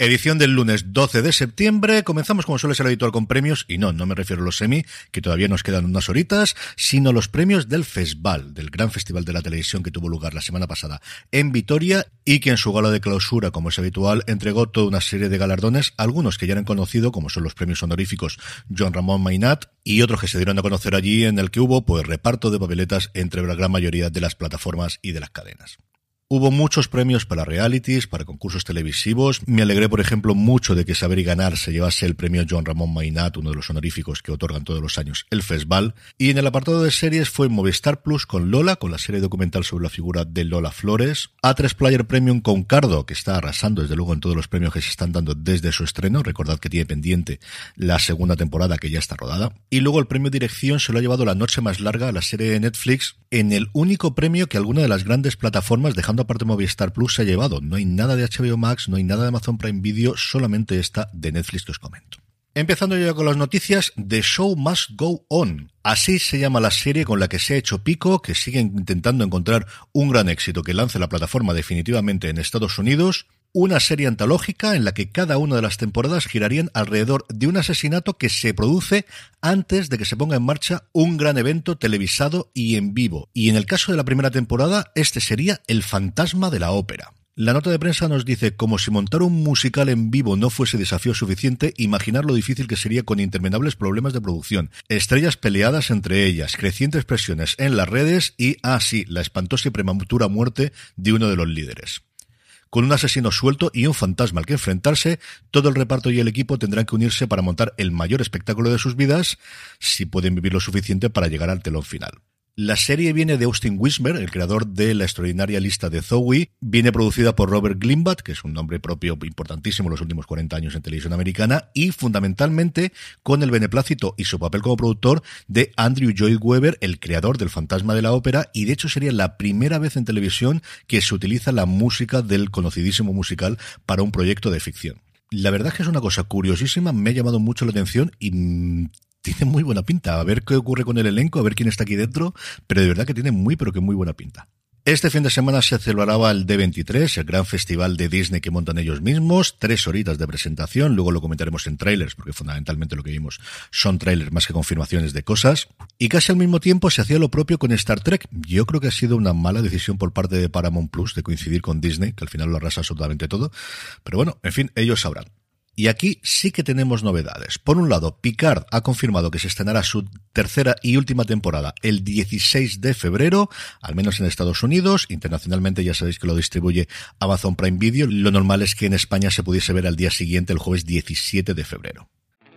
Edición del lunes 12 de septiembre. Comenzamos como suele ser habitual con premios, y no, no me refiero a los semi, que todavía nos quedan unas horitas, sino los premios del FESBAL, del gran festival de la televisión que tuvo lugar la semana pasada en Vitoria y que en su gala de clausura, como es habitual, entregó toda una serie de galardones, algunos que ya eran conocido, como son los premios honoríficos John Ramón Mainat, y otros que se dieron a conocer allí en el que hubo pues reparto de papeletas entre la gran mayoría de las plataformas y de las cadenas. Hubo muchos premios para realities, para concursos televisivos. Me alegré, por ejemplo, mucho de que Saber y Ganar se llevase el premio John Ramón Mainat, uno de los honoríficos que otorgan todos los años el FESBAL. Y en el apartado de series fue Movistar Plus con Lola, con la serie documental sobre la figura de Lola Flores. A3 Player Premium con Cardo, que está arrasando desde luego en todos los premios que se están dando desde su estreno. Recordad que tiene pendiente la segunda temporada que ya está rodada. Y luego el premio Dirección se lo ha llevado la noche más larga a la serie de Netflix en el único premio que alguna de las grandes plataformas, dejando aparte Movistar Plus, se ha llevado. No hay nada de HBO Max, no hay nada de Amazon Prime Video, solamente esta de Netflix que os comento. Empezando ya con las noticias, The Show Must Go On. Así se llama la serie con la que se ha hecho pico, que siguen intentando encontrar un gran éxito que lance la plataforma definitivamente en Estados Unidos una serie antológica en la que cada una de las temporadas girarían alrededor de un asesinato que se produce antes de que se ponga en marcha un gran evento televisado y en vivo. Y en el caso de la primera temporada, este sería El fantasma de la ópera. La nota de prensa nos dice, como si montar un musical en vivo no fuese desafío suficiente, imaginar lo difícil que sería con interminables problemas de producción, estrellas peleadas entre ellas, crecientes presiones en las redes y, ah sí, la espantosa y prematura muerte de uno de los líderes. Con un asesino suelto y un fantasma al que enfrentarse, todo el reparto y el equipo tendrán que unirse para montar el mayor espectáculo de sus vidas, si pueden vivir lo suficiente para llegar al telón final. La serie viene de Austin Wismer, el creador de la extraordinaria lista de Zoe. Viene producida por Robert Glimbat, que es un nombre propio importantísimo en los últimos 40 años en televisión americana, y fundamentalmente con el beneplácito y su papel como productor de Andrew Lloyd Webber, el creador del Fantasma de la Ópera, y de hecho sería la primera vez en televisión que se utiliza la música del conocidísimo musical para un proyecto de ficción. La verdad es que es una cosa curiosísima, me ha llamado mucho la atención y mm, tiene muy buena pinta. A ver qué ocurre con el elenco, a ver quién está aquí dentro, pero de verdad que tiene muy, pero que muy buena pinta. Este fin de semana se celebraba el D23, el gran festival de Disney que montan ellos mismos, tres horitas de presentación, luego lo comentaremos en trailers, porque fundamentalmente lo que vimos son trailers más que confirmaciones de cosas, y casi al mismo tiempo se hacía lo propio con Star Trek. Yo creo que ha sido una mala decisión por parte de Paramount Plus de coincidir con Disney, que al final lo arrasa absolutamente todo, pero bueno, en fin, ellos sabrán. Y aquí sí que tenemos novedades. Por un lado, Picard ha confirmado que se estrenará su tercera y última temporada el 16 de febrero, al menos en Estados Unidos. Internacionalmente ya sabéis que lo distribuye Amazon Prime Video. Lo normal es que en España se pudiese ver al día siguiente, el jueves 17 de febrero.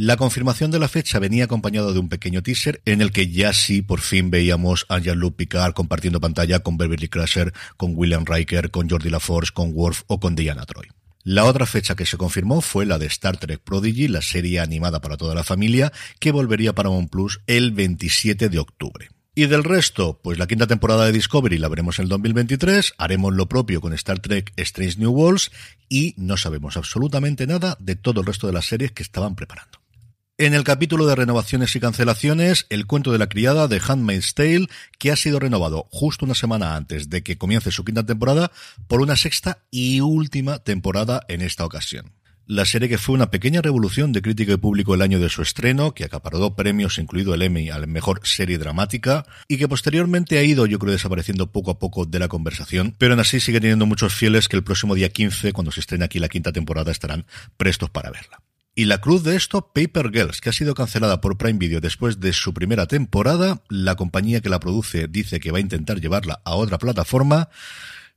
La confirmación de la fecha venía acompañado de un pequeño teaser en el que ya sí por fin veíamos a Jean-Luc Picard compartiendo pantalla con Beverly Crusher, con William Riker, con Jordi LaForce, con Worf o con Diana Troy. La otra fecha que se confirmó fue la de Star Trek Prodigy, la serie animada para toda la familia, que volvería para Plus el 27 de octubre. Y del resto, pues la quinta temporada de Discovery la veremos en el 2023, haremos lo propio con Star Trek Strange New Worlds y no sabemos absolutamente nada de todo el resto de las series que estaban preparando. En el capítulo de renovaciones y cancelaciones, el cuento de la criada de Handmaid's Tale, que ha sido renovado justo una semana antes de que comience su quinta temporada por una sexta y última temporada en esta ocasión. La serie que fue una pequeña revolución de crítica y público el año de su estreno, que acaparó premios, incluido el Emmy a la mejor serie dramática, y que posteriormente ha ido, yo creo, desapareciendo poco a poco de la conversación, pero aún así sigue teniendo muchos fieles que el próximo día 15, cuando se estrene aquí la quinta temporada, estarán prestos para verla. Y la cruz de esto, Paper Girls, que ha sido cancelada por Prime Video después de su primera temporada. La compañía que la produce dice que va a intentar llevarla a otra plataforma.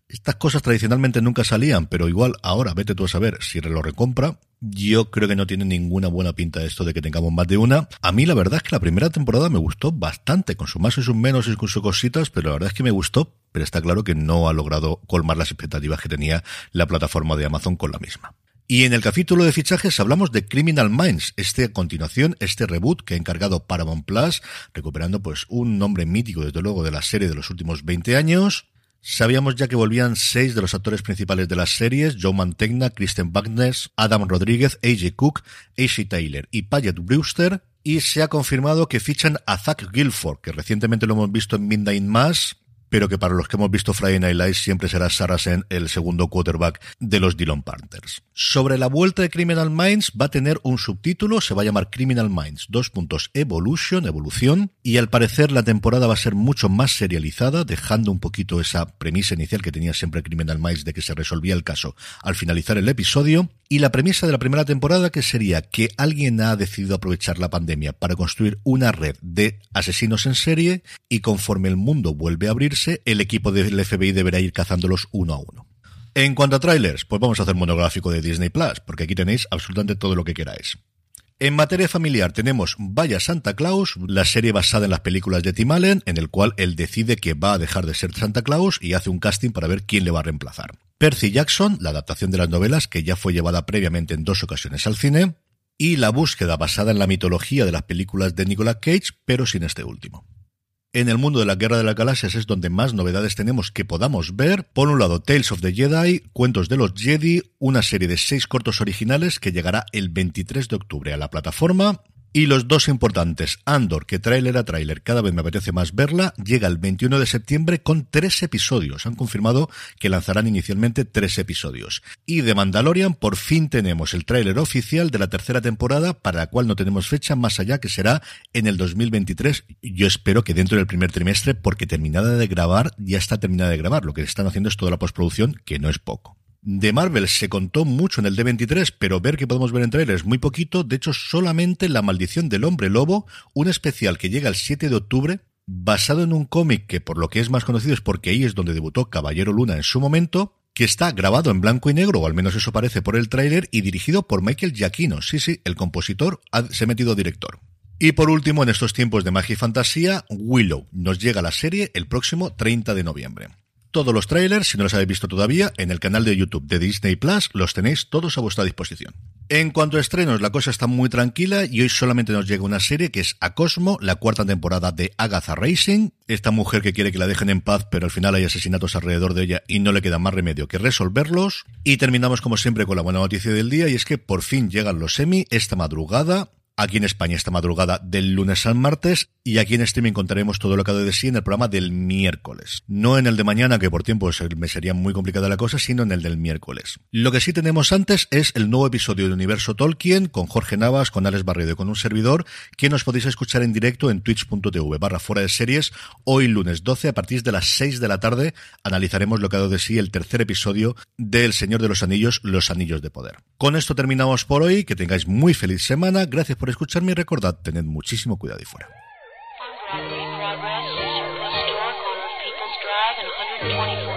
Estas cosas tradicionalmente nunca salían, pero igual ahora vete tú a saber si lo recompra. Yo creo que no tiene ninguna buena pinta esto de que tengamos más de una. A mí la verdad es que la primera temporada me gustó bastante, con sus más y sus menos y con sus cositas, pero la verdad es que me gustó, pero está claro que no ha logrado colmar las expectativas que tenía la plataforma de Amazon con la misma. Y en el capítulo de fichajes hablamos de Criminal Minds, este a continuación, este reboot que ha encargado Paramount Plus, recuperando pues un nombre mítico desde luego de la serie de los últimos 20 años. Sabíamos ya que volvían seis de los actores principales de las series, Joe Mantegna, Kristen Bagnes, Adam Rodríguez, AJ Cook, A.C. Taylor y Paget Brewster, y se ha confirmado que fichan a Zach Guilford, que recientemente lo hemos visto en Midnight Mass, pero que para los que hemos visto Friday Night Lights siempre será Saracen el segundo quarterback de los Dillon Panthers. Sobre la vuelta de Criminal Minds va a tener un subtítulo, se va a llamar Criminal Minds, dos puntos Evolution, evolución, y al parecer la temporada va a ser mucho más serializada, dejando un poquito esa premisa inicial que tenía siempre Criminal Minds de que se resolvía el caso al finalizar el episodio, y la premisa de la primera temporada que sería que alguien ha decidido aprovechar la pandemia para construir una red de asesinos en serie y conforme el mundo vuelve a abrirse, el equipo del FBI deberá ir cazándolos uno a uno. En cuanto a trailers, pues vamos a hacer monográfico de Disney Plus, porque aquí tenéis absolutamente todo lo que queráis. En materia familiar tenemos Vaya Santa Claus, la serie basada en las películas de Tim Allen, en el cual él decide que va a dejar de ser Santa Claus y hace un casting para ver quién le va a reemplazar. Percy Jackson, la adaptación de las novelas que ya fue llevada previamente en dos ocasiones al cine, y la búsqueda basada en la mitología de las películas de Nicolas Cage, pero sin este último. En el mundo de la Guerra de las Galaxias es donde más novedades tenemos que podamos ver. Por un lado, Tales of the Jedi, Cuentos de los Jedi, una serie de seis cortos originales que llegará el 23 de octubre a la plataforma. Y los dos importantes, Andor, que trailer a trailer cada vez me apetece más verla, llega el 21 de septiembre con tres episodios. Han confirmado que lanzarán inicialmente tres episodios. Y de Mandalorian por fin tenemos el tráiler oficial de la tercera temporada, para la cual no tenemos fecha más allá que será en el 2023. Yo espero que dentro del primer trimestre, porque terminada de grabar, ya está terminada de grabar. Lo que están haciendo es toda la postproducción, que no es poco. De Marvel se contó mucho en el D23, pero ver que podemos ver en trailers muy poquito. De hecho, solamente La Maldición del Hombre Lobo, un especial que llega el 7 de octubre, basado en un cómic que por lo que es más conocido es porque ahí es donde debutó Caballero Luna en su momento, que está grabado en blanco y negro, o al menos eso parece por el tráiler, y dirigido por Michael Giacchino. Sí, sí, el compositor se ha metido director. Y por último, en estos tiempos de magia y fantasía, Willow. Nos llega la serie el próximo 30 de noviembre. Todos los trailers, si no los habéis visto todavía, en el canal de YouTube de Disney Plus los tenéis todos a vuestra disposición. En cuanto a estrenos, la cosa está muy tranquila y hoy solamente nos llega una serie que es A Cosmo, la cuarta temporada de Agatha Racing, esta mujer que quiere que la dejen en paz, pero al final hay asesinatos alrededor de ella y no le queda más remedio que resolverlos. Y terminamos como siempre con la buena noticia del día y es que por fin llegan los semi esta madrugada aquí en España esta madrugada del lunes al martes y aquí en streaming contaremos todo lo que ha de sí en el programa del miércoles. No en el de mañana, que por tiempo me sería muy complicada la cosa, sino en el del miércoles. Lo que sí tenemos antes es el nuevo episodio de Universo Tolkien con Jorge Navas, con Alex Barredo y con un servidor, que nos podéis escuchar en directo en twitch.tv barra fuera de series hoy lunes 12 a partir de las 6 de la tarde analizaremos lo que ha dado de sí el tercer episodio del Señor de los Anillos, Los Anillos de Poder. Con esto terminamos por hoy, que tengáis muy feliz semana, gracias por escucharme y recordad, tened muchísimo cuidado y fuera. 2020.